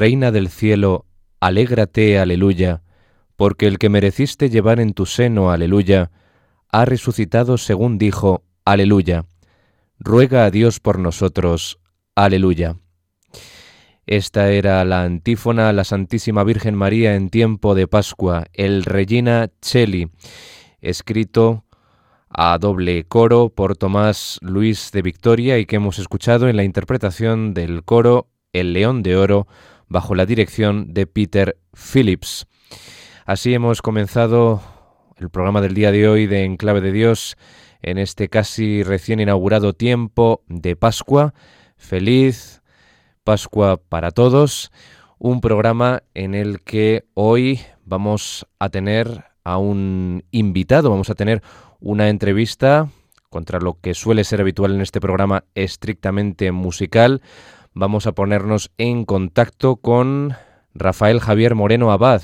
Reina del cielo, alégrate, aleluya, porque el que mereciste llevar en tu seno, aleluya, ha resucitado según dijo, aleluya. Ruega a Dios por nosotros, aleluya. Esta era la antífona a la Santísima Virgen María en tiempo de Pascua, el Regina Cheli, escrito a doble coro por Tomás Luis de Victoria y que hemos escuchado en la interpretación del coro El León de Oro bajo la dirección de Peter Phillips. Así hemos comenzado el programa del día de hoy de Enclave de Dios en este casi recién inaugurado tiempo de Pascua. Feliz Pascua para todos. Un programa en el que hoy vamos a tener a un invitado, vamos a tener una entrevista contra lo que suele ser habitual en este programa estrictamente musical. Vamos a ponernos en contacto con Rafael Javier Moreno Abad,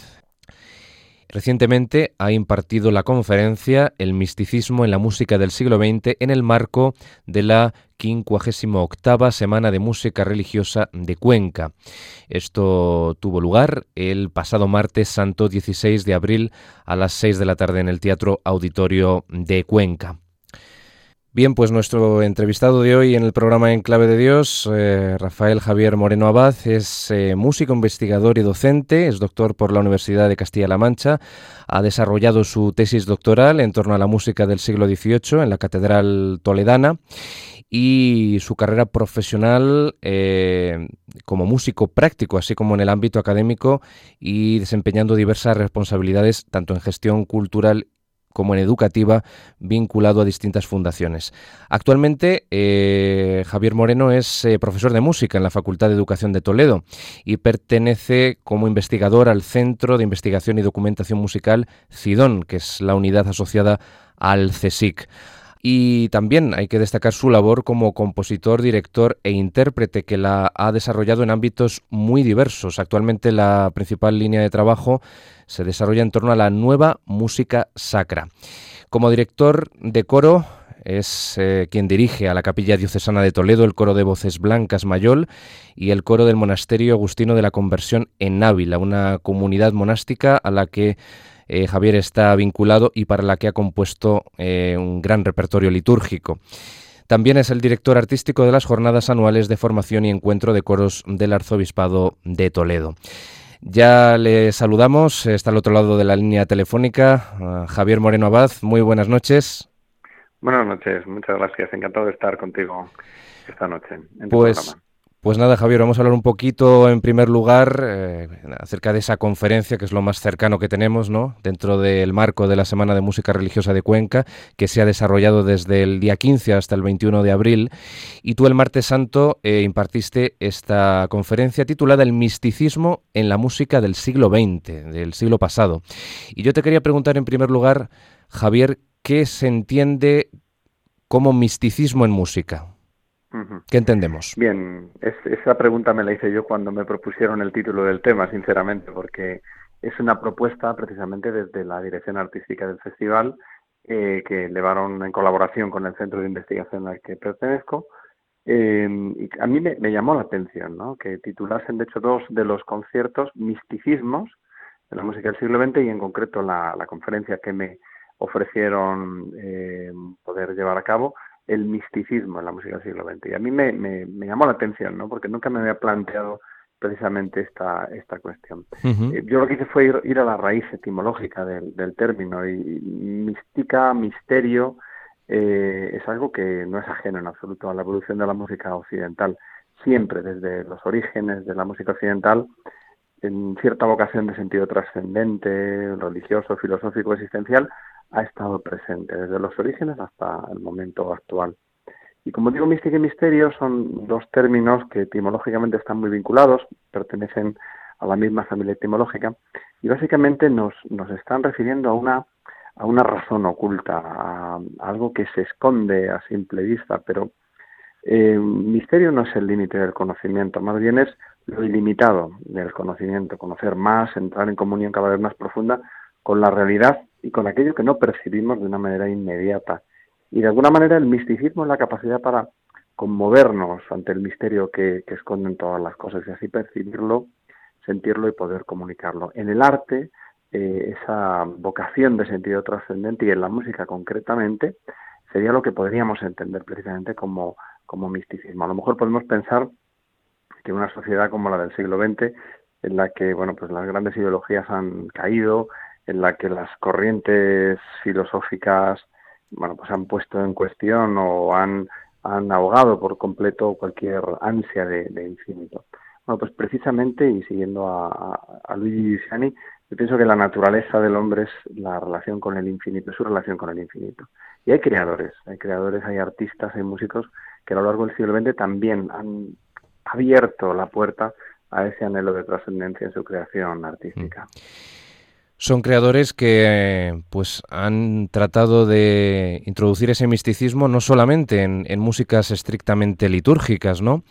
Recientemente ha impartido la conferencia El misticismo en la música del siglo XX en el marco de la 58 Semana de Música Religiosa de Cuenca. Esto tuvo lugar el pasado martes santo 16 de abril a las 6 de la tarde en el Teatro Auditorio de Cuenca. Bien, pues nuestro entrevistado de hoy en el programa En Clave de Dios, eh, Rafael Javier Moreno Abad, es eh, músico, investigador y docente, es doctor por la Universidad de Castilla-La Mancha, ha desarrollado su tesis doctoral en torno a la música del siglo XVIII en la Catedral Toledana y su carrera profesional eh, como músico práctico, así como en el ámbito académico y desempeñando diversas responsabilidades tanto en gestión cultural como en educativa, vinculado a distintas fundaciones. Actualmente, eh, Javier Moreno es eh, profesor de música en la Facultad de Educación de Toledo y pertenece como investigador al Centro de Investigación y Documentación Musical CIDON, que es la unidad asociada al CSIC. Y también hay que destacar su labor como compositor, director e intérprete que la ha desarrollado en ámbitos muy diversos. Actualmente la principal línea de trabajo se desarrolla en torno a la nueva música sacra. Como director de coro es eh, quien dirige a la Capilla Diocesana de Toledo el coro de voces blancas Mayol y el coro del Monasterio Agustino de la Conversión en Ávila, una comunidad monástica a la que eh, Javier está vinculado y para la que ha compuesto eh, un gran repertorio litúrgico. También es el director artístico de las jornadas anuales de formación y encuentro de coros del Arzobispado de Toledo. Ya le saludamos, está al otro lado de la línea telefónica, Javier Moreno Abad. Muy buenas noches. Buenas noches, muchas gracias. Encantado de estar contigo esta noche. En pues, pues nada, Javier, vamos a hablar un poquito en primer lugar eh, acerca de esa conferencia, que es lo más cercano que tenemos, ¿no? Dentro del marco de la Semana de Música Religiosa de Cuenca, que se ha desarrollado desde el día 15 hasta el 21 de abril. Y tú el martes santo eh, impartiste esta conferencia titulada El misticismo en la música del siglo XX, del siglo pasado. Y yo te quería preguntar en primer lugar, Javier, ¿qué se entiende como misticismo en música? ¿Qué entendemos? Bien, esa pregunta me la hice yo cuando me propusieron el título del tema, sinceramente, porque es una propuesta precisamente desde la dirección artística del festival eh, que llevaron en colaboración con el centro de investigación al que pertenezco. Eh, y a mí me, llamó la atención ¿no? que titulasen, de hecho, dos de los conciertos misticismos de la música del siglo XX y en concreto la, conferencia que me ofrecieron eh, poder llevar a cabo el misticismo en la música del siglo XX. Y a mí me, me, llamó la atención, ¿no? Porque nunca me había planteado precisamente esta, esta cuestión. Eh, yo lo que hice fue ir, a la raíz etimológica del, del término y mística, misterio, eh, es algo que no es ajeno en absoluto a la evolución de la música occidental. Siempre desde los orígenes de la música occidental, en cierta vocación de sentido trascendente, religioso, filosófico, existencial, ha estado presente desde los orígenes hasta el momento actual. Y como digo, mística y misterio son dos términos que etimológicamente están muy vinculados, pertenecen a la misma familia etimológica y básicamente nos, nos están refiriendo a una, a una razón oculta, a, algo que se esconde a simple vista, pero eh, misterio no es el límite del conocimiento, más bien es lo ilimitado del conocimiento, conocer más, entrar en comunión cada vez más profunda con la realidad y con aquello que no percibimos de una manera inmediata. Y de alguna manera el misticismo es la capacidad para conmovernos ante el misterio que, esconden todas las cosas y así percibirlo sentirlo y poder comunicarlo. En el arte, eh, esa vocación de sentido trascendente y en la música concretamente, sería lo que podríamos entender precisamente como, como misticismo. A lo mejor podemos pensar que una sociedad como la del siglo XX, en la que bueno, pues las grandes ideologías han caído, en la que las corrientes filosóficas bueno, pues han puesto en cuestión o han, han ahogado por completo cualquier ansia de, infinito. Bueno, pues precisamente, y siguiendo a, a Luigi Giussiani, yo pienso que la naturaleza del hombre es la relación con el infinito, su relación con el infinito. Y hay creadores, hay creadores, hay artistas, hay músicos que a lo largo del siglo XX también han abierto la puerta a ese anhelo de trascendencia en su creación artística. Mm. Son creadores que pues han tratado de introducir ese misticismo no solamente en, músicas estrictamente litúrgicas, ¿no?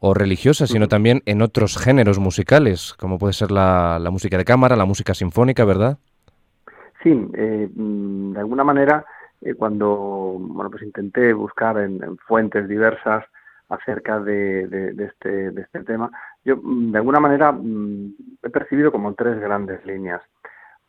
o religiosas, sino también en otros géneros musicales, como puede ser la, música de cámara, la música sinfónica, ¿verdad? Sí, eh, mm, de alguna manera, eh, cuando bueno, pues intenté buscar en fuentes diversas acerca de, de, este, de este tema. Yo, mm, de alguna manera, mm, he percibido como tres grandes líneas.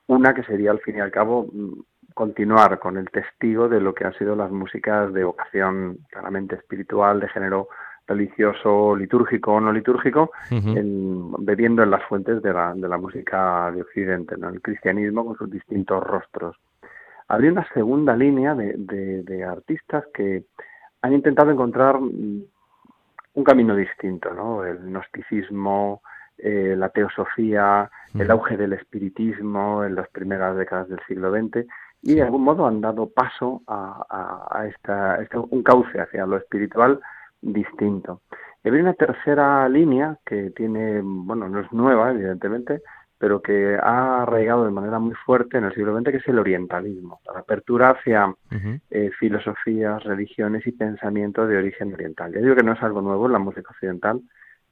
Una que sería, al fin y al cabo, mm, continuar con el testigo de lo que han sido las músicas de vocación claramente espiritual, de género religioso, litúrgico o no litúrgico, bebiendo en las fuentes de la, de la música de Occidente, ¿no? el cristianismo con sus distintos rostros. Habría una segunda línea de, de, de artistas que han intentado encontrar un camino distinto, ¿no? El gnosticismo, eh, la teosofía, el auge del espiritismo en las primeras décadas del siglo XX y de algún modo han dado paso a, esta, un cauce hacia lo espiritual distinto. Y hay una tercera línea que tiene, bueno, no es nueva, evidentemente, pero que ha arraigado de manera muy fuerte en el siglo XX, que es el orientalismo, la apertura hacia eh, filosofías, religiones y pensamientos de origen oriental. Yo digo que no es algo nuevo en la música occidental.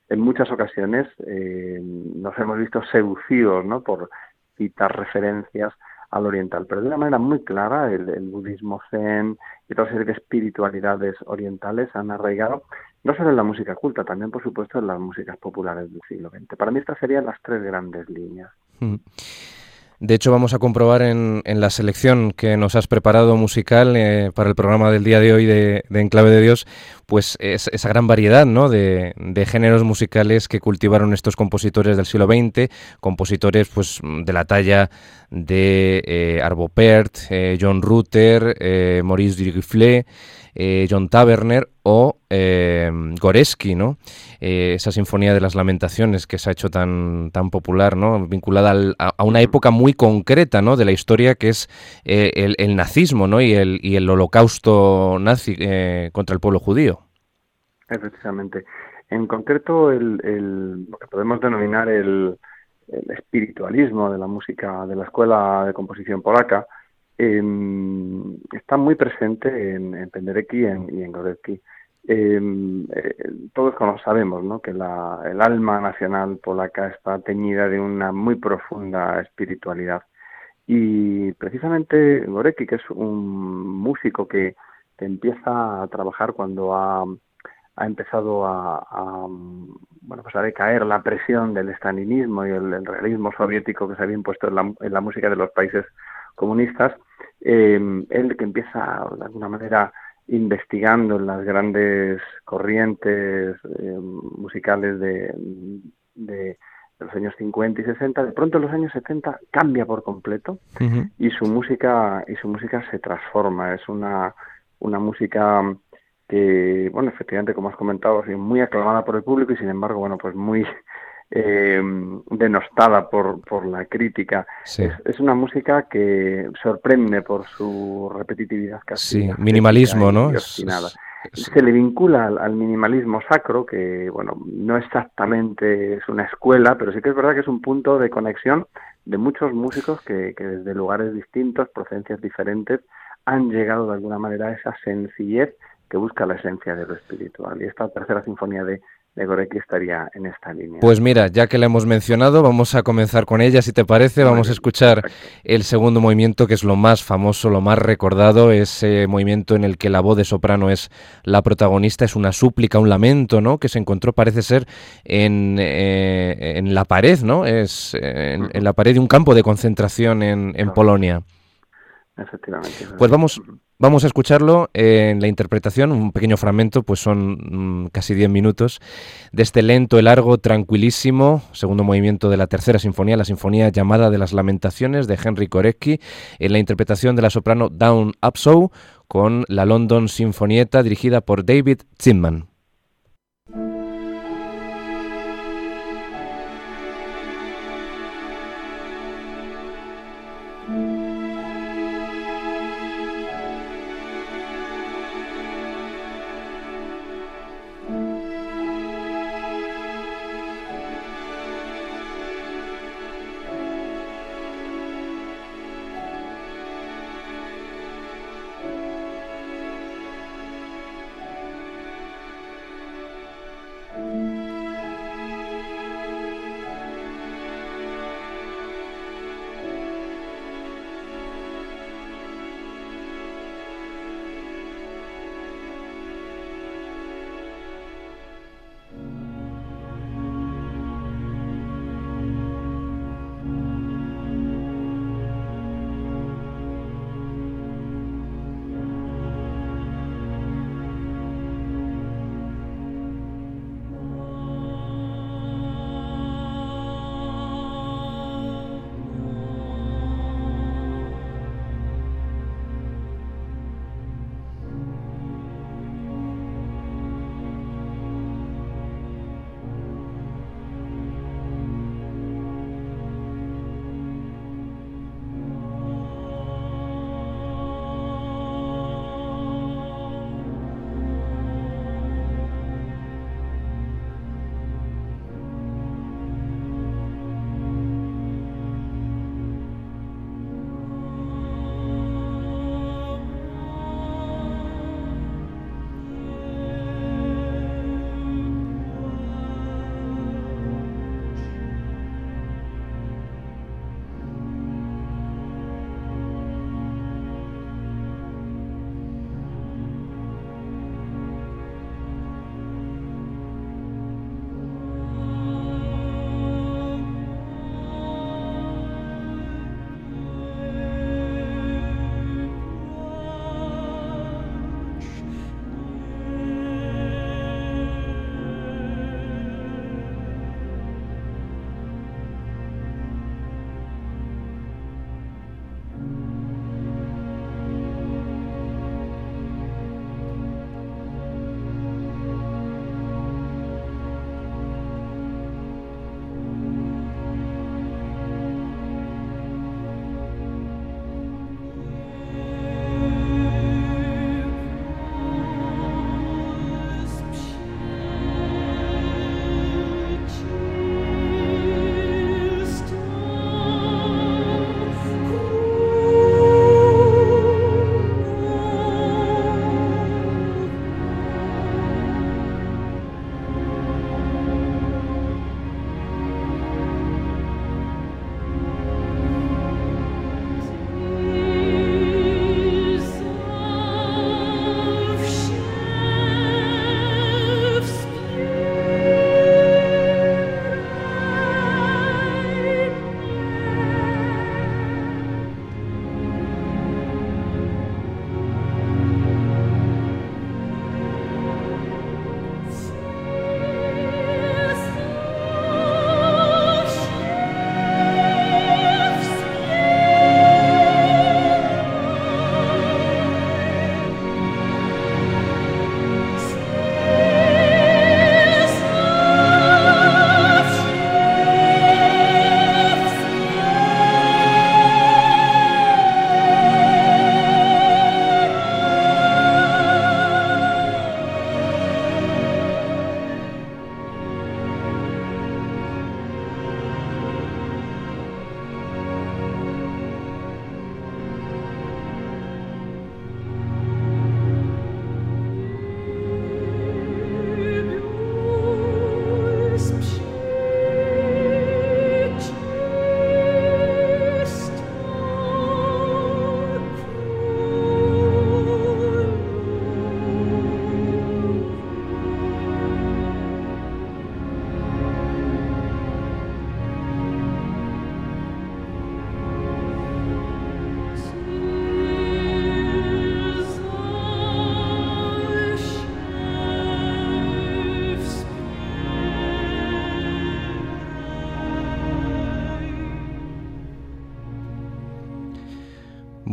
En muchas ocasiones eh, nos hemos visto seducidos ¿no? por citar referencias al oriental, pero de una manera muy clara el, el budismo zen y toda serie de espiritualidades orientales han arraigado no solo en la música culta, también por supuesto en las músicas populares del siglo XX. Para mí estas serían las tres grandes líneas. Mm. De hecho, vamos a comprobar en, la selección que nos has preparado musical eh, para el programa del día de hoy de, Enclave de Dios, pues esa gran variedad ¿no? de, géneros musicales que cultivaron estos compositores del siglo XX, compositores pues de la talla de eh, Arvo Pärt, eh, John Rutter, eh, Maurice Duruflé, John Taverner o Goreski, ¿no? Eh, esa sinfonía de las lamentaciones que se ha hecho tan, tan popular, ¿no? Vinculada a, una época muy concreta, ¿no? De la historia que es el, nazismo, ¿no? Y el, y el holocausto nazi contra el pueblo judío. Efectivamente. En concreto, el, lo que podemos denominar el, el espiritualismo de la música de la escuela de composición polaca, eh, está muy presente en, en Penderecki y en, y en em, eh, todos sabemos ¿no? que la, el alma nacional polaca está teñida de una muy profunda espiritualidad. Y precisamente Gorecki, que es un músico que, empieza a trabajar cuando ha, ha empezado a, a, bueno, pues a decaer la presión del estalinismo y el, realismo soviético que se había impuesto en la, en la música de los países comunistas, eh, él que empieza de alguna manera investigando en las grandes corrientes eh, musicales de, de, los años 50 y 60, de pronto en los años 70 cambia por completo y su música y su música se transforma, es una, una música que, bueno, efectivamente, como has comentado, es muy aclamada por el público y sin embargo, bueno, pues muy eh, denostada por, por la crítica. Es, una música que sorprende por su repetitividad casi. Sí, minimalismo, ¿no? Se le vincula al, minimalismo sacro, que bueno, no exactamente es una escuela, pero sí que es verdad que es un punto de conexión de muchos músicos que, que desde lugares distintos, procedencias diferentes, han llegado de alguna manera a esa sencillez que busca la esencia de lo espiritual. Y esta tercera sinfonía de de Gorecki estaría en esta línea. Pues mira, ya que la hemos mencionado, vamos a comenzar con ella, si te parece. vamos a escuchar el segundo movimiento, que es lo más famoso, lo más recordado, ese movimiento en el que la voz de soprano es la protagonista, es una súplica, un lamento, ¿no? Que se encontró, parece ser, en, eh, en la pared, ¿no? Es en, la pared de un campo de concentración en, en Polonia. Efectivamente. Pues vamos, Vamos a escucharlo en la interpretación, un pequeño fragmento, pues son mm, casi 10 minutos, de este lento, el largo, tranquilísimo, segundo movimiento de la tercera sinfonía, la sinfonía llamada de las lamentaciones de Henry Korecki, en la interpretación de la soprano Dawn Upshaw con la London Sinfonieta dirigida por David Zimman.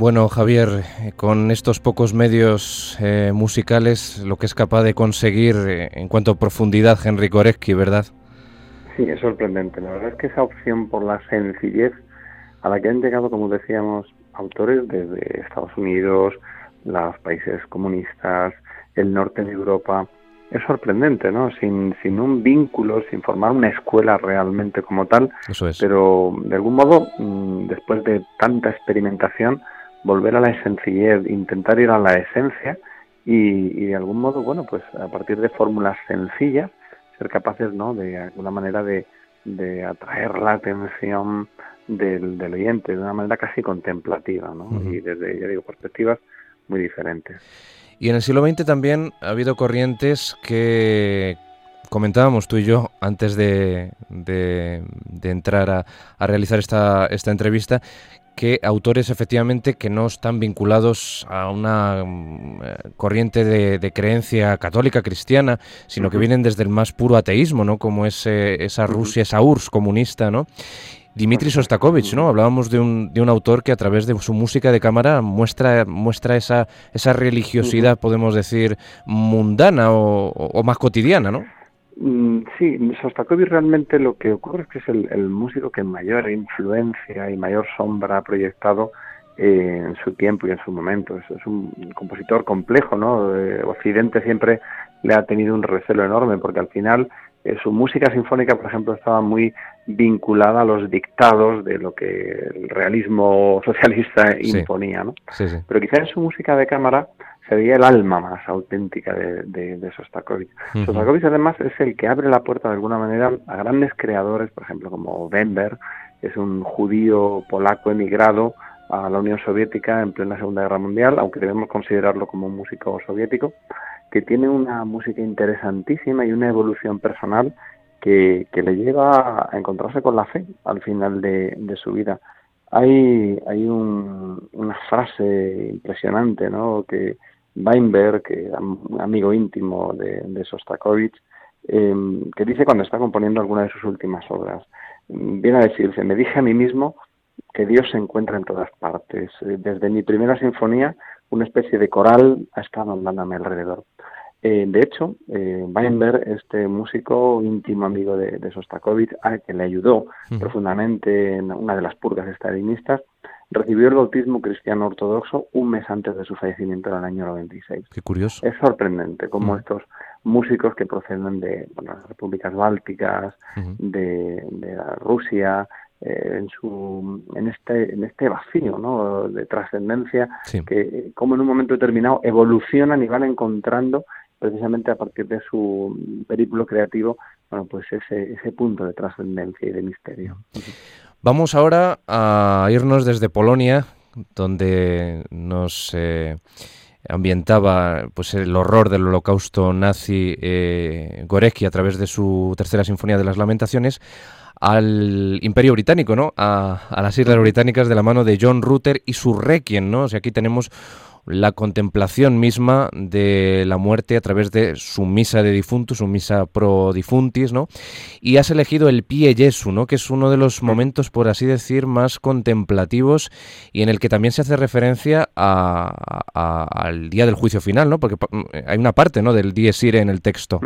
Bueno, Javier, con estos pocos medios eh, musicales, lo que es capaz de conseguir eh, en cuanto a profundidad Henry Gorecki, ¿verdad? Sí, es sorprendente. La verdad es que esa opción por la sencillez a la que han llegado, como decíamos, autores desde Estados Unidos, los países comunistas, el norte de Europa, es sorprendente, ¿no? Sin, sin un vínculo, sin formar una escuela realmente como tal. Eso es. Pero de algún modo, mm, después de tanta experimentación, volver a la sencillez, intentar ir a la esencia y, de algún modo, bueno, pues a partir de fórmulas sencillas, ser capaces, ¿no?, de alguna manera de, de atraer la atención del, del, oyente de una manera casi contemplativa, ¿no? Y desde, ya digo, perspectivas muy diferentes. Y en el siglo XX también ha habido corrientes que comentábamos tú y yo antes de, de, entrar a, a, realizar esta, esta entrevista, que autores efectivamente que no están vinculados a una mm, eh, corriente de, creencia católica cristiana, sino que vienen desde el más puro ateísmo, ¿no? Como es esa Rusia, esa URSS comunista, ¿no? Dimitri Sostakovich, ¿no? Hablábamos de un, de un autor que a través de su música de cámara muestra, muestra esa, esa religiosidad, podemos decir, mundana o, o más cotidiana, ¿no? Mm, sí, Sostakovich realmente lo que ocurre es que es el, músico que mayor influencia y mayor sombra ha proyectado eh, en su tiempo y en su momento. Es, un compositor complejo, ¿no? Eh, Occidente siempre le ha tenido un recelo enorme porque al final eh, su música sinfónica, por ejemplo, estaba muy vinculada a los dictados de lo que el realismo socialista imponía, ¿no? Pero quizá en su música de cámara sería el alma más auténtica de, de, Sostakovich. Sostakovich además es el que abre la puerta de alguna manera a grandes creadores, por ejemplo como Bember, es un judío polaco emigrado a la Unión Soviética en plena Segunda Guerra Mundial, aunque debemos considerarlo como un músico soviético, que tiene una música interesantísima y una evolución personal que, que le lleva a encontrarse con la fe al final de, de su vida. Hay, hay un, una frase impresionante ¿no? que, Weinberg, que era un amigo íntimo de, de Sostakovich, em, que dice cuando está componiendo alguna de sus últimas obras, viene a decirse, me dije a mí mismo que Dios se encuentra en todas partes. Eh, desde mi primera sinfonía, una especie de coral ha estado andando a mi alrededor. Eh, de hecho, eh, Weinberg, este músico íntimo amigo de, de Sostakovich, a que le ayudó profundamente en una de las purgas estalinistas, recibió el bautismo cristiano ortodoxo un mes antes de su fallecimiento en el año 96. Qué curioso. Es sorprendente cómo mm. estos músicos que proceden de las repúblicas bálticas, de, Rusia, eh, en su en este en este vacío ¿no? de trascendencia que como en un momento determinado evolucionan y van encontrando precisamente a partir de su periplo creativo bueno pues ese ese punto de trascendencia y de misterio. Vamos ahora a irnos desde Polonia, donde nos eh, ambientaba pues el horror del holocausto nazi eh, Gorecki a través de su tercera sinfonía de las lamentaciones al Imperio Británico, ¿no? A, a, las Islas Británicas de la mano de John Rutter y su Requiem, ¿no? O sea, aquí tenemos la contemplación misma de la muerte a través de su misa de difuntos, su misa pro difuntis, ¿no? Y has elegido el Pie Jesu, ¿no? Que es uno de los momentos, por así decir, más contemplativos y en el que también se hace referencia al día del juicio final, ¿no? Porque hay una parte, ¿no? Del Dies Irae en el texto.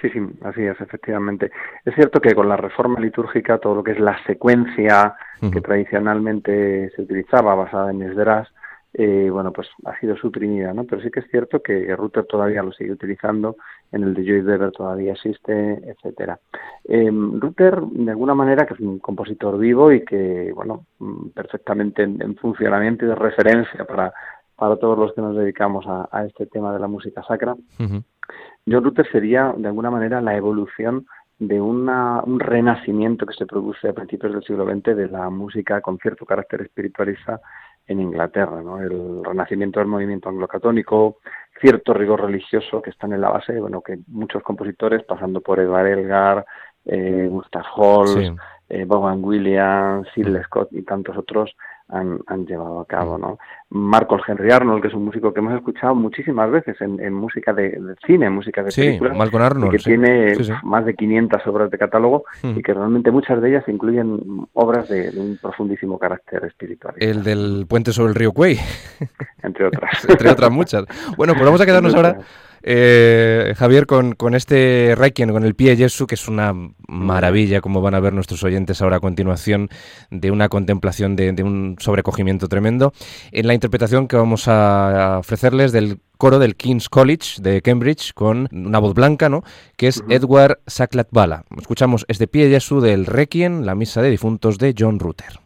Sí, sí, así es, efectivamente. Es cierto que con la reforma litúrgica, todo lo que es la secuencia que tradicionalmente se utilizaba, basada en Esdras, eh, bueno, pues ha sido suprimida, ¿no? Pero sí que es cierto que Router todavía lo sigue utilizando, en el de Joyce Weber todavía existe, etcétera. Eh, Router, de alguna manera, que es un compositor vivo y que, bueno, mm, perfectamente en, funcionamiento y de referencia para, para todos los que nos dedicamos a, este tema de la música sacra, John Router sería, de alguna manera, la evolución de una, un renacimiento que se produce a principios del siglo XX de la música con cierto carácter espiritualista en Inglaterra, ¿no? el renacimiento del movimiento anglocatónico, cierto rigor religioso que está en la base, bueno, que muchos compositores, pasando por Edward Elgar, eh, Gustav Holst, eh, Boban Williams, Sidney Scott y tantos otros, han, han llevado a cabo, ¿no? Marcos Henry Arnold, que es un músico que hemos escuchado muchísimas veces en, música de, cine, música de sí, Malcolm Arnold, que tiene más de 500 obras de catálogo y que realmente muchas de ellas incluyen obras de, un profundísimo carácter espiritual. El del puente sobre el río Cuey. Entre otras. Entre otras muchas. Bueno, pues vamos a quedarnos ahora eh, Javier, con, con, este Requiem, con el pie Jesu, que es una maravilla, como van a ver nuestros oyentes ahora a continuación, de una contemplación de, un sobrecogimiento tremendo, en la interpretación que vamos a ofrecerles del coro del King's College de Cambridge con una voz blanca, ¿no? que es Edward Saklatbala. Escuchamos este pie Jesu del Requiem, la misa de difuntos de John Rutter.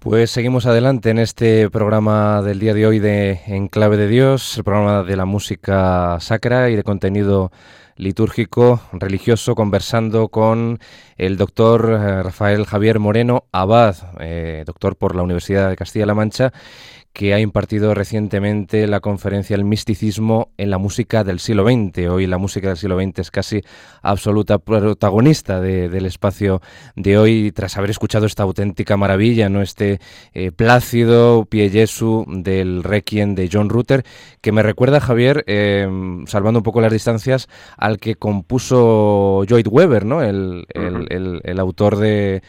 Pues seguimos adelante en este programa del día de hoy de En Clave de Dios, el programa de la música sacra y de contenido litúrgico religioso, conversando con el doctor eh, Rafael Javier Moreno Abad, eh, doctor por la Universidad de Castilla-La Mancha, que ha impartido recientemente la conferencia El misticismo en la música del siglo XX. Hoy la música del siglo XX es casi absoluta protagonista del espacio de hoy, tras haber escuchado esta auténtica maravilla, ¿no? este eh, plácido pie Jesu del Requiem de John Rutter, que me recuerda, Javier, em, salvando un poco las distancias, al que compuso Lloyd Webber, ¿no? el, autor de,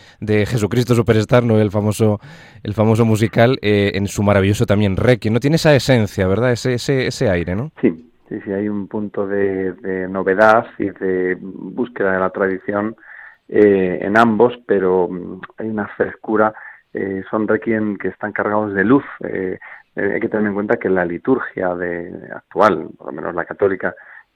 Jesucristo Superstar, ¿no? el, famoso, el famoso musical, eh, en su maravilloso también Requiem. No tiene esa esencia, ¿verdad? Ese, ese, ese aire, ¿no? Sí, sí, sí, hay un punto de, novedad y de búsqueda de la tradición eh, en ambos, pero mm, hay una frescura. Eh, son requiem que están cargados de luz. Eh, hay que tener en cuenta que la liturgia de, actual, por lo menos la católica,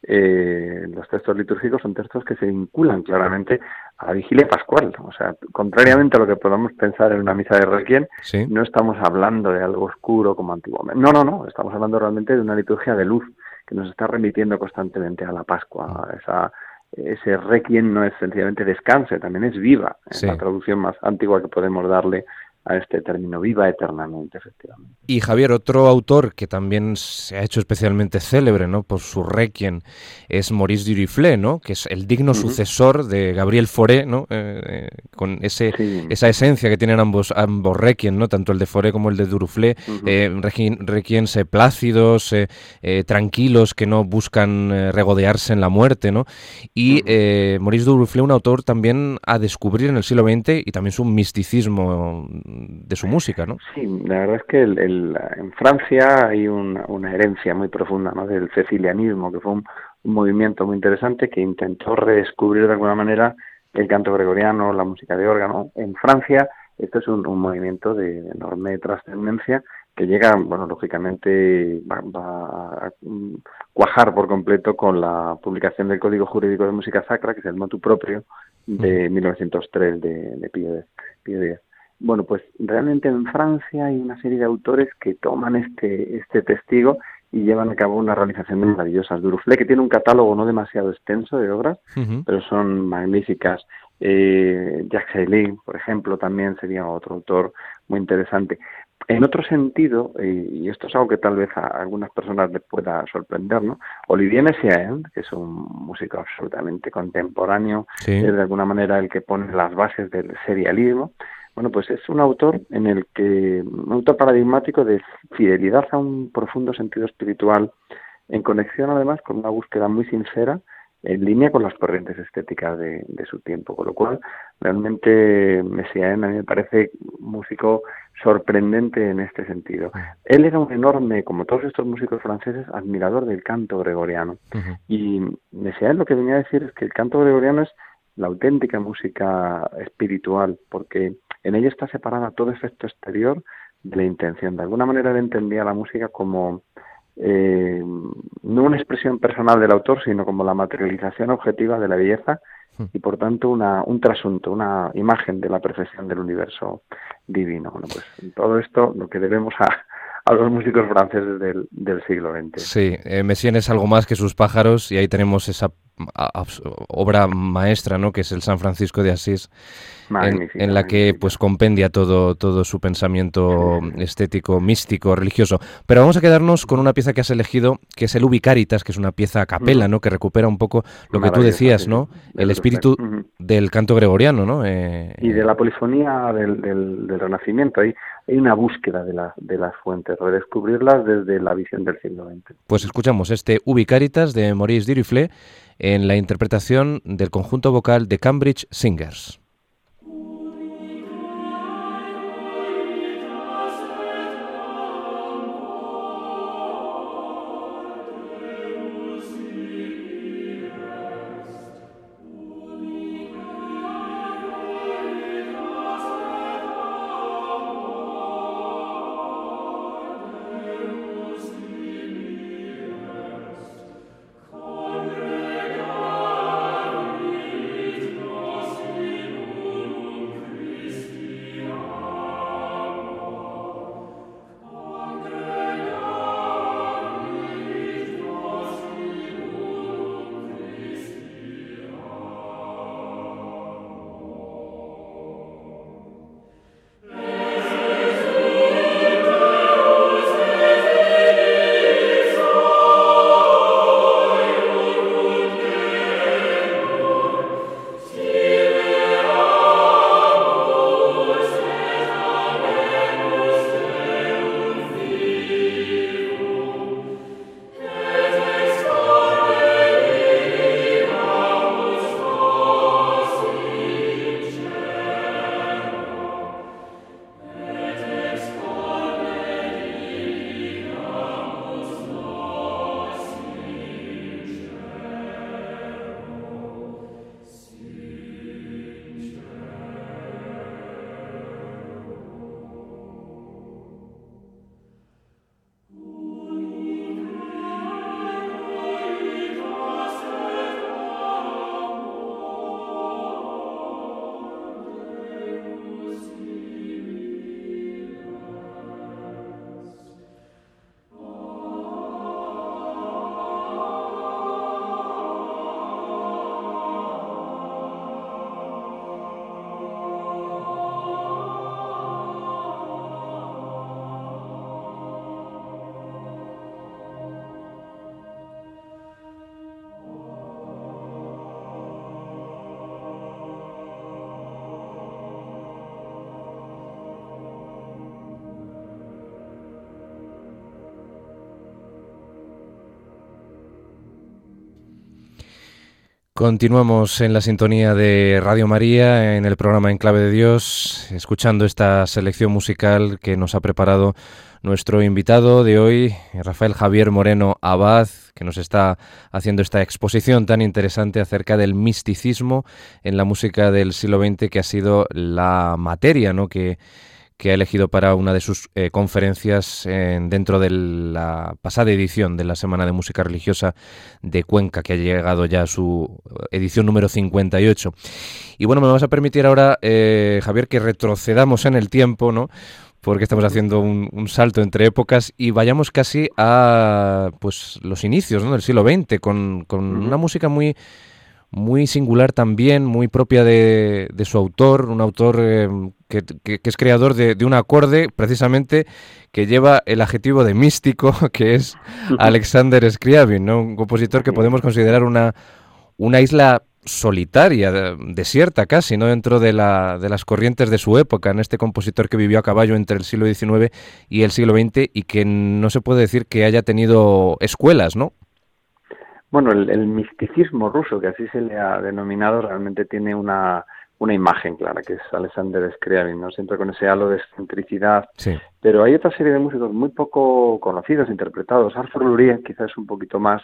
eh, los textos litúrgicos son textos que se vinculan claramente a la vigilia pascual. O sea, contrariamente a lo que podamos pensar en una misa de Requiem, no estamos hablando de algo oscuro como antiguamente. No, no, no. Estamos hablando realmente de una liturgia de luz que nos está remitiendo constantemente a la Pascua. Esa, ese Requiem no es sencillamente descanse, también es viva. Es la traducción más antigua que podemos darle a este término, viva eternamente, efectivamente. Y Javier, otro autor que también se ha hecho especialmente célebre ¿no? por su requiem es Maurice Duriflé, ¿no? que es el digno sucesor de Gabriel Fauré, ¿no? Eh, eh, con ese, esa esencia que tienen ambos, ambos requiem, ¿no? tanto el de Fauré como el de Duruflé, eh, requiem plácidos, tranquilos, que no buscan regodearse en la muerte. ¿no? Y Maurice Duruflé, un autor también a descubrir en el siglo XX y también su misticismo de su música, ¿no? Sí, la verdad es que el, en Francia hay una, herencia muy profunda ¿no? del cecilianismo, que fue un, movimiento muy interesante que intentó redescubrir de alguna manera el canto gregoriano, la música de órgano. En Francia esto es un, movimiento de enorme trascendencia que llega, bueno, lógicamente va, a cuajar por completo con la publicación del Código Jurídico de Música Sacra, que es el motu propio de 1903 de, de Pío X. Bueno, pues realmente en Francia hay una serie de autores que toman este, este testigo y llevan a cabo una realización maravillosas. Duruflé, que tiene un catálogo no demasiado extenso de obras, pero son magníficas. Eh, Jacques Eiling, por ejemplo, también sería otro autor muy interesante. En otro sentido, y esto es algo que tal vez a algunas personas les pueda sorprender, ¿no? Olivier Messiaen, que es un músico absolutamente contemporáneo, es de alguna manera el que pone las bases del serialismo, bueno, pues es un autor en el que, un autor paradigmático de fidelidad a un profundo sentido espiritual, en conexión además con una búsqueda muy sincera, en línea con las corrientes estéticas de, su tiempo, con lo cual realmente Messiaen a mí me parece músico sorprendente en este sentido. Él era un enorme, como todos estos músicos franceses, admirador del canto gregoriano. Y Messiaen lo que venía a decir es que el canto gregoriano es la auténtica música espiritual, porque en ella está separada todo efecto exterior de la intención. De alguna manera él entendía la música como eh, no una expresión personal del autor, sino como la materialización objetiva de la belleza hmm. y por tanto una, un trasunto, una imagen de la perfección del universo divino. Bueno, pues todo esto lo que debemos a, a los músicos franceses del, del siglo XX. Sí, eh, Messiaen es algo más que sus pájaros y ahí tenemos esa obra maestra, ¿no? Que es el San Francisco de Asís, en, la que pues compendia todo, todo su pensamiento estético, místico, religioso. Pero vamos a quedarnos con una pieza que has elegido, que es el Ubicaritas, que es una pieza a capela, ¿no? Que recupera un poco lo que tú decías, ¿no? El espíritu del canto gregoriano, ¿no? Eh, y de la polifonía del, del, Renacimiento. Hay, hay una búsqueda de, la, de las fuentes, redescubrirlas desde la visión del siglo XX. Pues escuchamos este Ubicaritas de Maurice Dirifle en la interpretación del conjunto vocal de Cambridge Singers. Continuamos en la sintonía de Radio María, en el programa En Clave de Dios, escuchando esta selección musical que nos ha preparado nuestro invitado de hoy, Rafael Javier Moreno Abad, que nos está haciendo esta exposición tan interesante acerca del misticismo en la música del siglo XX, que ha sido la materia ¿no? que que ha elegido para una de sus eh, conferencias dentro de la pasada edición de la Semana de Música Religiosa de Cuenca, que ha llegado ya a su edición número 58. Y bueno, me vas a permitir ahora, eh, Javier, que retrocedamos en el tiempo, ¿no? porque estamos haciendo un, salto entre épocas y vayamos casi a pues los inicios del siglo XX, con, una música muy muy singular también, muy propia de, su autor, un autor eh, que, es creador de, un acorde precisamente que lleva el adjetivo de místico, que es Alexander Scriabin, ¿no? un compositor que podemos considerar una, una isla solitaria, desierta casi, ¿no? dentro de, la, de las corrientes de su época, en este compositor que vivió a caballo entre el siglo XIX y el siglo XX y que no se puede decir que haya tenido escuelas, ¿no? Bueno, el, misticismo ruso, que así se le ha denominado, realmente tiene una, una imagen clara, que es Alexander Scriabin, ¿no? siempre con ese halo de excentricidad. Pero hay otra serie de músicos muy poco conocidos, interpretados. Arthur Lurie quizás un poquito más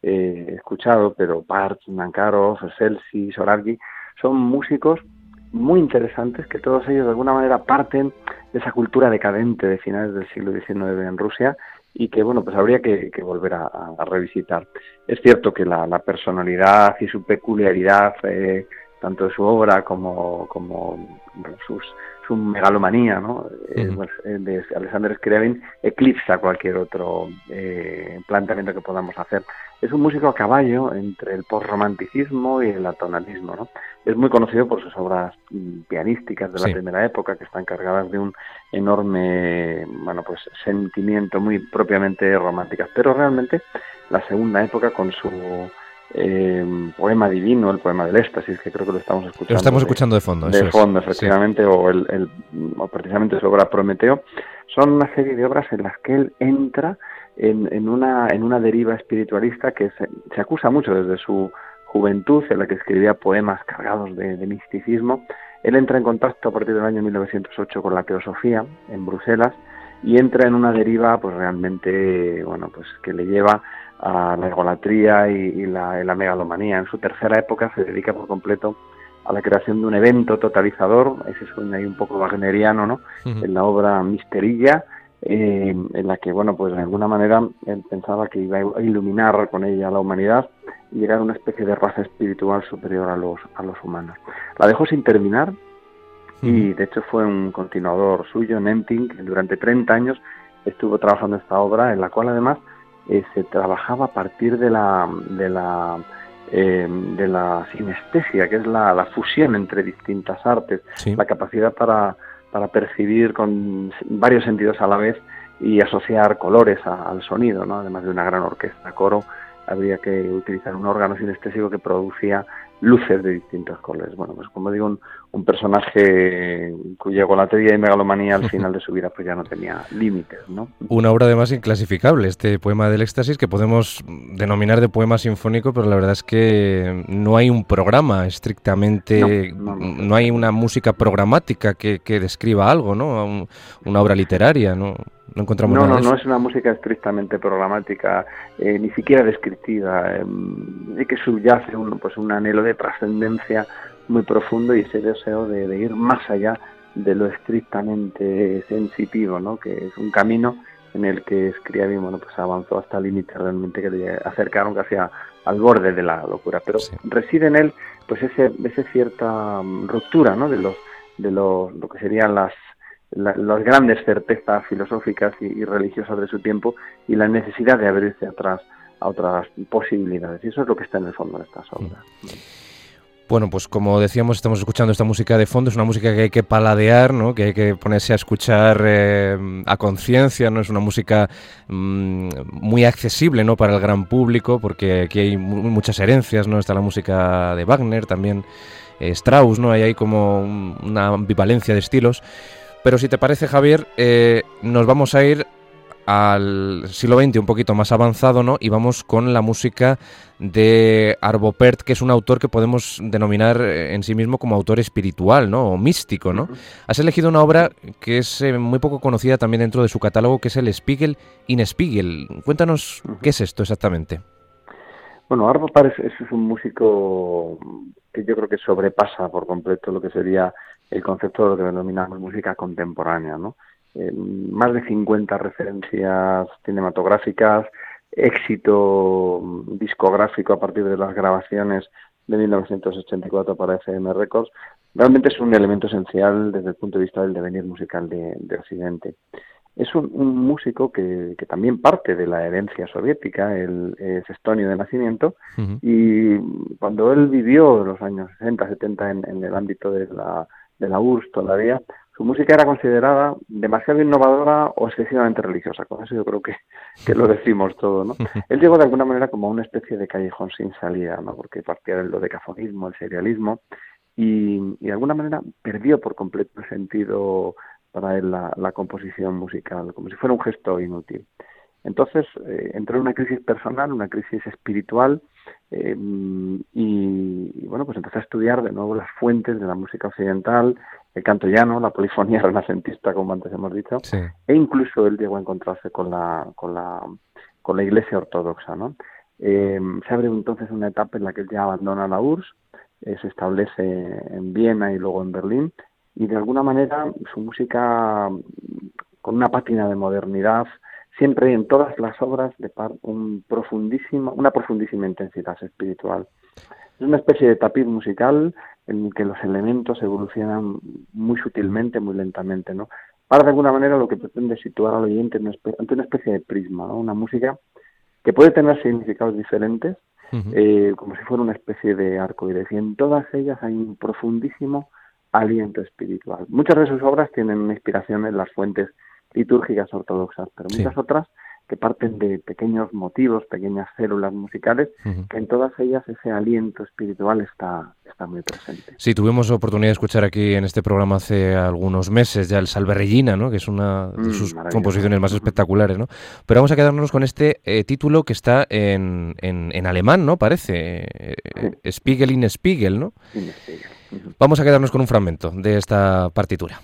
eh, escuchado, pero Bartz, Nankarov, Celsi, Sorargi, son músicos muy interesantes que todos ellos de alguna manera parten de esa cultura decadente de finales del siglo XIX en Rusia y que bueno pues habría que, volver a, revisitar. Es cierto que la, personalidad y su peculiaridad, eh, tanto de su obra como, como sus, su megalomanía ¿no? Eh, pues, eh, de Alexander Scriabin eclipsa cualquier otro planteamiento que podamos hacer. Es un músico a caballo entre el postromanticismo y el atonalismo. ¿no? Es muy conocido por sus obras mm, pianísticas de la primera época, que están cargadas de un enorme bueno, pues, sentimiento muy propiamente románticas. Pero realmente la segunda época con su eh, poema divino, el poema del éxtasis, que creo que lo estamos escuchando. Lo estamos escuchando de fondo. De fondo, efectivamente, o, el, o precisamente su obra Prometeo, son una serie de obras en las que él entra en, una, en una deriva espiritualista que se, acusa mucho desde su juventud, en la que escribía poemas cargados de, misticismo. Él entra en contacto a partir del año 1908 con la teosofía en Bruselas y entra en una deriva pues realmente bueno pues que le lleva a la egolatría y, la, la, megalomanía. En su tercera época se dedica por completo a la creación de un evento totalizador, ese sueño ahí un poco wagneriano, ¿no? En la obra Misterilla, eh, en la que, bueno, pues de alguna manera él pensaba que iba a iluminar con ella a la humanidad y llegar a una especie de raza espiritual superior a los, a los humanos. La dejó sin terminar y de hecho fue un continuador suyo, Nenting, que durante 30 años estuvo trabajando esta obra, en la cual además eh, se trabajaba a partir de la, de la eh, de la sinestesia, que es la, la fusión entre distintas artes, la capacidad para para percibir con varios sentidos a la vez y asociar colores al sonido, ¿no? además de una gran orquesta coro habría que utilizar un órgano sinestésico que producía luces de distintos colores. Bueno, pues como digo, un, personaje cuya golatería y megalomanía al final de su vida pues ya no tenía límites, ¿no? Una obra además inclasificable, este poema del éxtasis que podemos denominar de poema sinfónico, pero la verdad es que no hay un programa estrictamente, no, hay una música programática que, describa algo, ¿no? una obra literaria, ¿no? No encontramos no, no, no es una música estrictamente programática, eh, ni siquiera descriptiva. Eh, que subyace un, pues un anhelo de trascendencia muy profundo y ese deseo de, ir más allá de lo estrictamente sensitivo, ¿no? que es un camino en el que Scriabin bueno, pues avanzó hasta límites realmente que le acercaron casi al borde de la locura. Pero reside en él pues ese, ese cierta mm, ruptura ¿no? de los de los, lo que serían las las grandes certezas filosóficas y, religiosas de su tiempo y la necesidad de abrirse atrás a otras posibilidades. Y eso es lo que está en el fondo de estas obras. Bueno, pues como decíamos, estamos escuchando esta música de fondo, es una música que hay que paladear, ¿no? que hay que ponerse a escuchar eh, a conciencia, ¿no? es una música mm, muy accesible ¿no? para el gran público, porque aquí hay muchas herencias, ¿no? está la música de Wagner, también eh, Strauss, ¿no? hay ahí como una ambivalencia de estilos. Pero si te parece, Javier, eh, nos vamos a ir al siglo XX un poquito más avanzado, ¿no? Y vamos con la música de Arvo Pärt, que es un autor que podemos denominar eh, en sí mismo como autor espiritual, ¿no? O místico, ¿no? Has elegido una obra que es eh, muy poco conocida también dentro de su catálogo, que es el Spiegel in Spiegel. Cuéntanos qué es esto exactamente. Bueno, Arvo Pärt es, es un músico que yo creo que sobrepasa por completo lo que sería el concepto de lo que denominamos música contemporánea, ¿no? Más de 50 referencias cinematográficas, éxito discográfico a partir de las grabaciones de 1984 para FM Records, realmente es un elemento esencial desde el punto de vista del devenir musical de, Occidente. Es un, músico que, también parte de la herencia soviética, él es estonio de nacimiento, y cuando él vivió los años 60, 70 en, en el ámbito de la, de la URSS todavía, su música era considerada demasiado innovadora o excesivamente religiosa. Con eso yo creo que, que lo decimos todo, ¿no? Él llegó de alguna manera como a una especie de callejón sin salida, ¿no? Porque partía del decafonismo, el serialismo, y, de alguna manera perdió por completo el sentido para él la, composición musical, como si fuera un gesto inútil. Entonces eh, entró en una crisis personal, una crisis espiritual, eh, y, bueno, pues empezó a estudiar de nuevo las fuentes de la música occidental, el canto llano, la polifonía renacentista, como antes hemos dicho, e incluso él llegó a encontrarse con la, con la, con la Iglesia ortodoxa, ¿no? Eh, se abre entonces una etapa en la que él ya abandona la URSS, eh, se establece en Viena y luego en Berlín, y de alguna manera su música con una pátina de modernidad, siempre en todas las obras de un profundísimo, una profundísima intensidad espiritual. Es una especie de tapiz musical en el que los elementos evolucionan muy sutilmente, muy lentamente, ¿no? Para de alguna manera lo que pretende situar al oyente ante una especie de prisma, ¿no? Una música que puede tener significados diferentes, eh, como si fuera una especie de arcoíris, y en todas ellas hay un profundísimo aliento espiritual. Muchas de sus obras tienen inspiración en las fuentes litúrgicas ortodoxas, pero muchas otras que parten de pequeños motivos, pequeñas células musicales, que en todas ellas ese aliento espiritual está, está muy presente. Sí, tuvimos oportunidad de escuchar aquí en este programa hace algunos meses ya el Salve Regina, ¿no? que es una de mm, sus composiciones más espectaculares. ¿no? Pero vamos a quedarnos con este eh, título que está en, en, alemán, ¿no? Parece. Eh, Spiegel in Spiegel, ¿no? Vamos a quedarnos con un fragmento de esta partitura.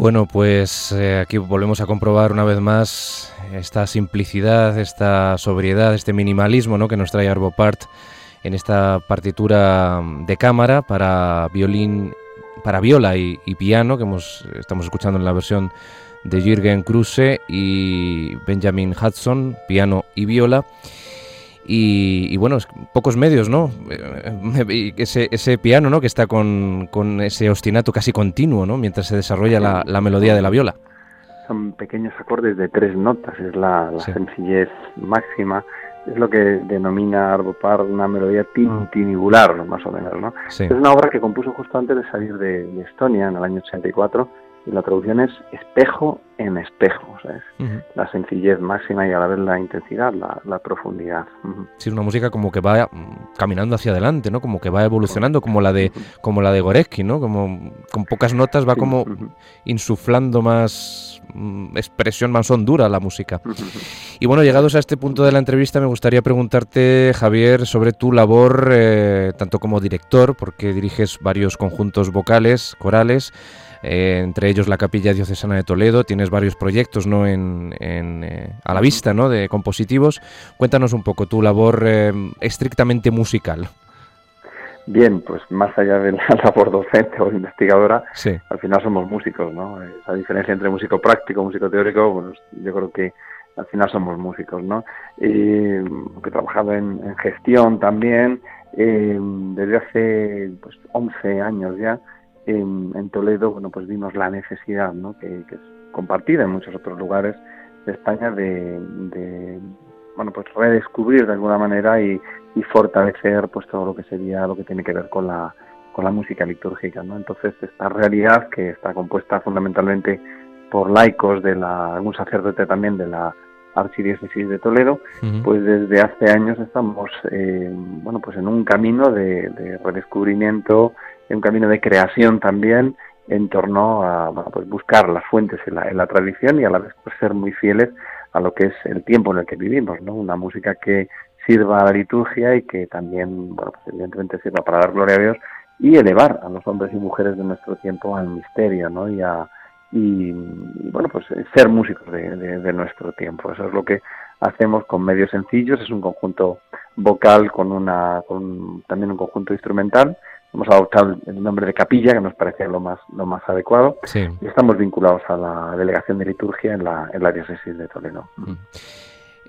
Bueno, pues eh, aquí volvemos a comprobar una vez más esta simplicidad, esta sobriedad, este minimalismo ¿no? que nos trae Arvo Part en esta partitura de cámara para violín, para viola y, piano que hemos, estamos escuchando en la versión de Jürgen Kruse y Benjamin Hudson, piano y viola. Y, bueno, pocos medios, ¿no? Ese, ese piano, ¿no? Que está con, con, ese ostinato casi continuo, ¿no? Mientras se desarrolla la, la, melodía de la viola. Son pequeños acordes de tres notas, es la, sencillez máxima. Es lo que denomina Arbopar una melodía tintinibular, más o menos, ¿no? Es una obra que compuso justo antes de salir de, de Estonia, en el año 84, y la traducción es espejo en espejo, ¿sabes? La sencillez máxima y a la vez la intensidad, la, profundidad. Sí, una música como que va mm, caminando hacia adelante, ¿no? Como que va evolucionando, como la de como la de Gorecki, ¿no? Como con pocas notas va como insuflando más mm, expresión, más hondura la música. Y bueno, llegados a este punto de la entrevista, me gustaría preguntarte, Javier, sobre tu labor, eh, tanto como director, porque diriges varios conjuntos vocales, corales, eh, entre ellos la Capilla Diocesana de Toledo. Tienes varios proyectos ¿no? en, eh, a la vista ¿no? de compositivos. Cuéntanos un poco tu labor eh, estrictamente musical. Bien, pues más allá de la labor docente o investigadora, al final somos músicos, ¿no? Esa diferencia entre músico práctico, músico teórico, bueno, yo creo que al final somos músicos, ¿no? he trabajado en, gestión también, desde hace pues 11 años ya, en, Toledo, bueno, pues vimos la necesidad, ¿no? que, es compartida en muchos otros lugares de España, de, bueno, pues redescubrir de alguna manera y, fortalecer pues todo lo que sería lo que tiene que ver con la con la música litúrgica, ¿no? Entonces esta realidad que está compuesta fundamentalmente por laicos de la algún sacerdote también de la archidiócesis de Toledo, pues desde hace años estamos eh, bueno pues en un camino de, de redescubrimiento un camino de creación también en torno a pues buscar las fuentes en la, tradición y a la vez pues, ser muy fieles a lo que es el tiempo en el que vivimos, ¿no? Una música que sirva a la liturgia y que también, bueno, pues evidentemente sirva para dar gloria a Dios y elevar a los hombres y mujeres de nuestro tiempo al misterio, ¿no? Y a y, bueno, pues ser músicos de, de, nuestro tiempo. Eso es lo que hacemos con medios sencillos. Es un conjunto vocal con una, con también un conjunto instrumental hemos adoptado el nombre de capilla, que nos parece lo más, lo más adecuado, y estamos vinculados a la delegación de liturgia en la, en la diócesis de Toledo. Mm.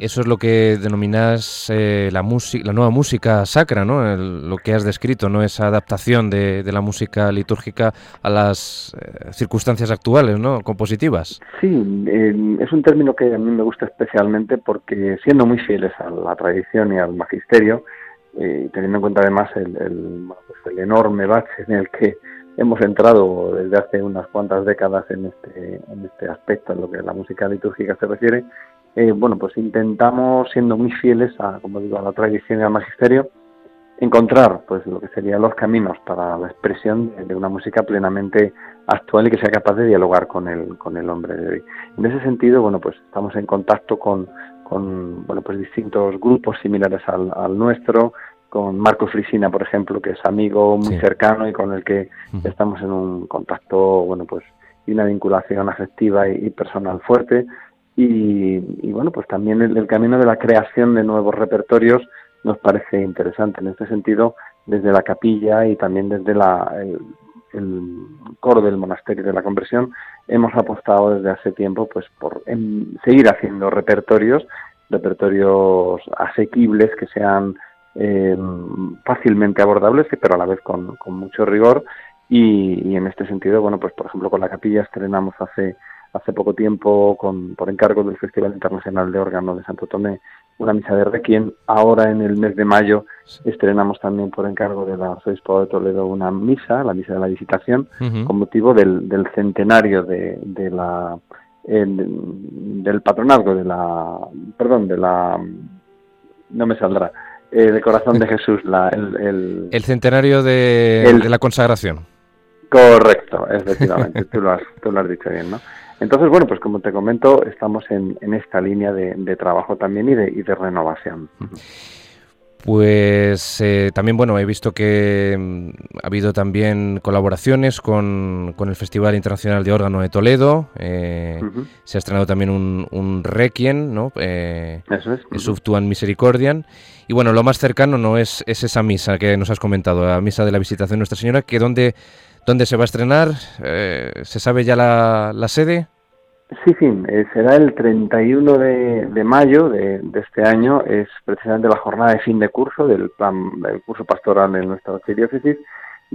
Eso es lo que denominas eh, la, la nueva música sacra, ¿no? lo que has descrito, ¿no? Esa adaptación de, la música litúrgica a las eh, circunstancias actuales, ¿no? Compositivas. Sí, es un término que a mí me gusta especialmente porque siendo muy fieles a la tradición y al magisterio, y teniendo en cuenta además pues el, enorme bache en el que hemos entrado desde hace unas cuantas décadas en este, en este aspecto, en lo que la música litúrgica se refiere, eh, bueno, pues intentamos, siendo muy fieles a, como digo, a la tradición y al magisterio, encontrar pues lo que serían los caminos para la expresión de, una música plenamente actual y que sea capaz de dialogar con el, con el hombre de hoy. En ese sentido, bueno, pues estamos en contacto con, con bueno, pues distintos grupos similares al, nuestro, con Marco Frisina, por ejemplo, que es amigo muy cercano y con el que estamos en un contacto, bueno, pues y una vinculación afectiva y, personal fuerte. Y, bueno, pues también el, camino de la creación de nuevos repertorios nos parece interesante. En este sentido, desde la capilla y también desde la, el coro del monasterio de la conversión, hemos apostado desde hace tiempo pues por seguir haciendo repertorios, repertorios asequibles que sean eh, fácilmente abordables, pero a la vez con, mucho rigor. Y, en este sentido, bueno, pues por ejemplo con la capilla estrenamos hace hace poco tiempo con, por encargo del Festival Internacional de Órgano de Santo Tomé una misa de Requiem. Ahora en el mes de mayo estrenamos también por encargo del arzobispo de Toledo una misa, la misa de la visitación, con motivo del, del centenario de, de la del patronazgo de la perdón de la no me saldrá eh, de corazón de Jesús la, el, el, centenario de, de la consagración. Correcto efectivamente tú lo has tú lo has dicho bien no entonces, bueno, pues como te comento, estamos en, esta línea de, trabajo también y de, renovación. Pues eh, también, bueno, he visto que mm, ha habido también colaboraciones con, con, el Festival Internacional de Órgano de Toledo. Eh, se ha estrenado también un, un Requiem, ¿no? Eh, Eso es. Subtuan Misericordian. Y bueno, lo más cercano no es, es, esa misa que nos has comentado, la misa de la visitación de Nuestra Señora, que dónde, dónde se va a estrenar, ¿se sabe ya la, la sede? Sí, sí, eh, será el 31 de, de mayo de, este año, es precisamente la jornada de fin de curso del plan del curso pastoral en nuestra archidiócesis.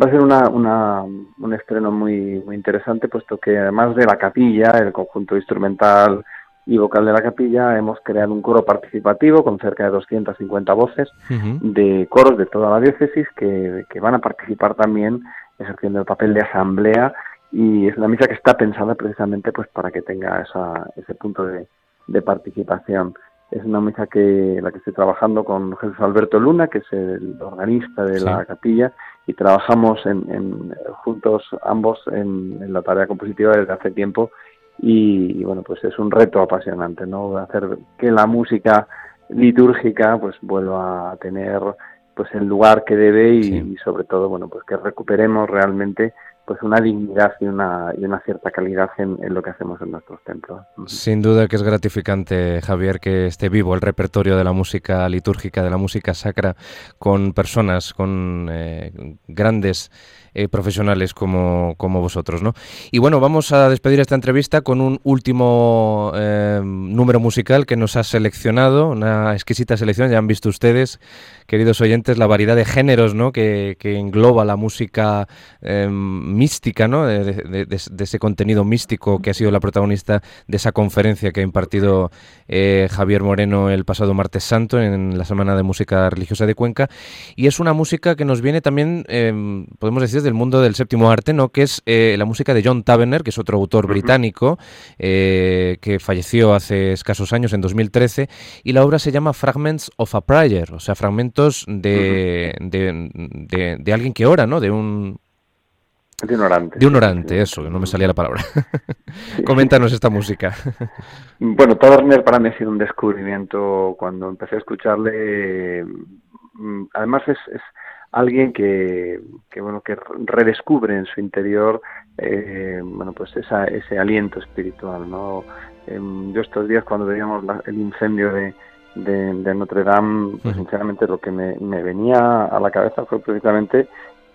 Va a ser una, una, un estreno muy, muy interesante, puesto que además de la capilla, el conjunto instrumental y vocal de la capilla, hemos creado un coro participativo con cerca de 250 voces de coros de toda la diócesis que, que van a participar también ejerciendo el papel de asamblea y es una misa que está pensada precisamente pues para que tenga esa, ese punto de, participación. Es una misa que la que estoy trabajando con Jesús Alberto Luna, que es el organista de la capilla, y trabajamos en, juntos ambos en, la tarea compositiva desde hace tiempo y, bueno pues es un reto apasionante, ¿no? Hacer que la música litúrgica pues vuelva a tener pues el lugar que debe y, y sobre todo bueno pues que recuperemos realmente pues una dignidad y una, y una cierta calidad en, lo que hacemos en nuestros templos. Sin duda que es gratificante, Javier, que esté vivo el repertorio de la música litúrgica, de la música sacra, con personas, con eh, grandes eh, profesionales como, como, vosotros. ¿no? Y bueno, vamos a despedir esta entrevista con un último eh, número musical que nos ha seleccionado, una exquisita selección, ya han visto ustedes, queridos oyentes, la variedad de géneros ¿no? que, engloba la música eh, mística, ¿no? De, ese contenido místico que ha sido la protagonista de esa conferencia que ha impartido Javier Moreno el pasado martes santo en la Semana de Música Religiosa de Cuenca. Y es una música que nos viene también, podemos decir, del mundo del séptimo arte, ¿no? que es eh, la música de John Tavener, que es otro autor británico, eh, que falleció hace escasos años, en 2013, y la obra se llama Fragments of a Prayer, o sea, fragmentos de, de, alguien que ora, ¿no? De un, de un orante. De un orante, eso, que no me salía la palabra. Coméntanos esta música. bueno, Taverner para mí ha sido un descubrimiento cuando empecé a escucharle. Mm, además es, alguien que, que, bueno que redescubre en su interior eh, bueno pues esa, ese aliento espiritual no em, yo estos días cuando veíamos el incendio de, de, Notre Dame pues sinceramente lo que me, me, venía a la cabeza fue precisamente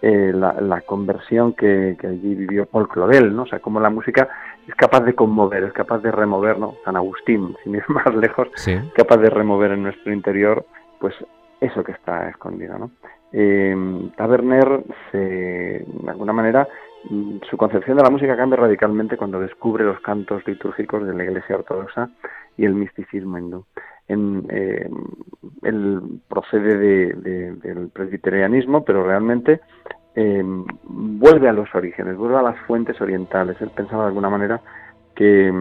eh, la, la, conversión que, que, allí vivió Paul Claudel, ¿no? O sea, cómo la música es capaz de conmover, es capaz de remover, ¿no? San Agustín, sin ir más lejos, capaz de remover en nuestro interior, pues eso que está escondido, ¿no? Eh, Taberner, se, de alguna manera, mm, su concepción de la música cambia radicalmente cuando descubre los cantos litúrgicos de la Iglesia Ortodoxa y el misticismo hindú. En, eh, él procede de, del presbiterianismo, pero realmente eh, vuelve a los orígenes, vuelve a las fuentes orientales. Él pensaba de alguna manera que,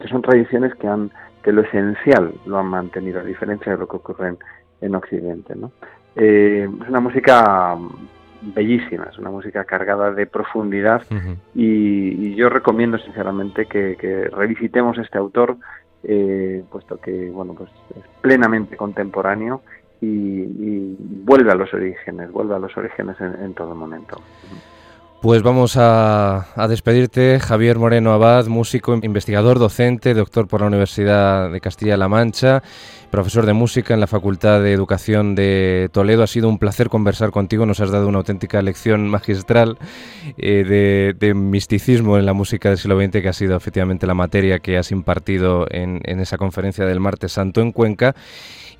que son tradiciones que han que lo esencial lo han mantenido, a diferencia de lo que ocurre en, en Occidente. ¿no? Eh, es una música bellísima, es una música cargada de profundidad y, yo recomiendo sinceramente que, revisitemos este autor, eh, puesto que bueno pues es plenamente contemporáneo y, vuelve a los orígenes, vuelve a los orígenes en, todo momento. Pues vamos a, despedirte, Javier Moreno Abad, músico, investigador, docente, doctor por la Universidad de Castilla-La Mancha profesor de música en la Facultad de Educación de Toledo. Ha sido un placer conversar contigo, nos has dado una auténtica lección magistral eh, de, misticismo en la música del siglo XX, que ha sido efectivamente la materia que has impartido en esa conferencia del martes santo en Cuenca.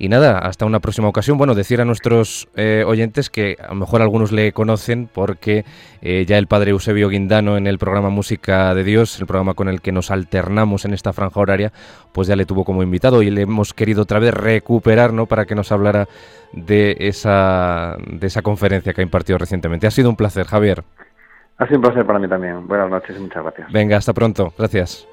Y nada, hasta una próxima ocasión. Bueno, decir a nuestros eh, oyentes que a lo mejor algunos le conocen porque eh, ya el padre Eusebio Guindano en el programa Música de Dios, el programa con el que nos alternamos en esta franja horaria, pues ya le tuvo como invitado y le hemos querido otra vez recuperar, ¿no? Para que nos hablara de esa, de esa conferencia que ha impartido recientemente. Ha sido un placer, Javier. Ha sido un placer para mí también. Buenas noches y muchas gracias. Venga, hasta pronto. Gracias.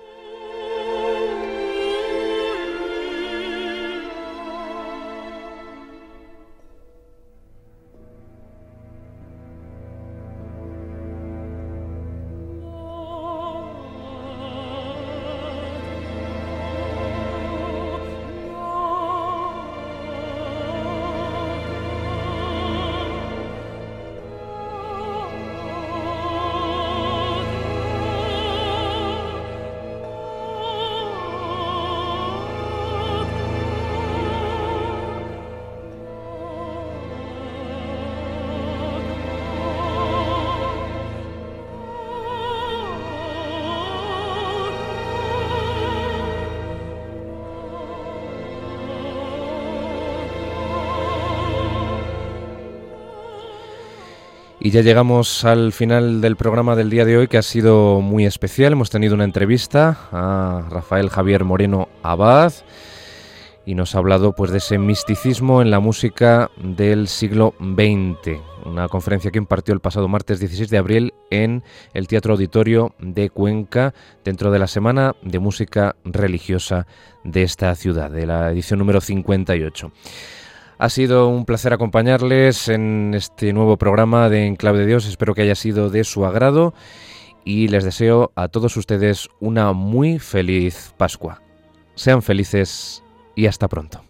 Ya llegamos al final del programa del día de hoy que ha sido muy especial. Hemos tenido una entrevista a Rafael Javier Moreno Abad y nos ha hablado pues de ese misticismo en la música del siglo XX. Una conferencia que impartió el pasado martes 16 de abril en el Teatro Auditorio de Cuenca dentro de la Semana de Música Religiosa de esta ciudad, de la edición número 58. Ha sido un placer acompañarles en este nuevo programa de Enclave de Dios. Espero que haya sido de su agrado y les deseo a todos ustedes una muy feliz Pascua. Sean felices y hasta pronto.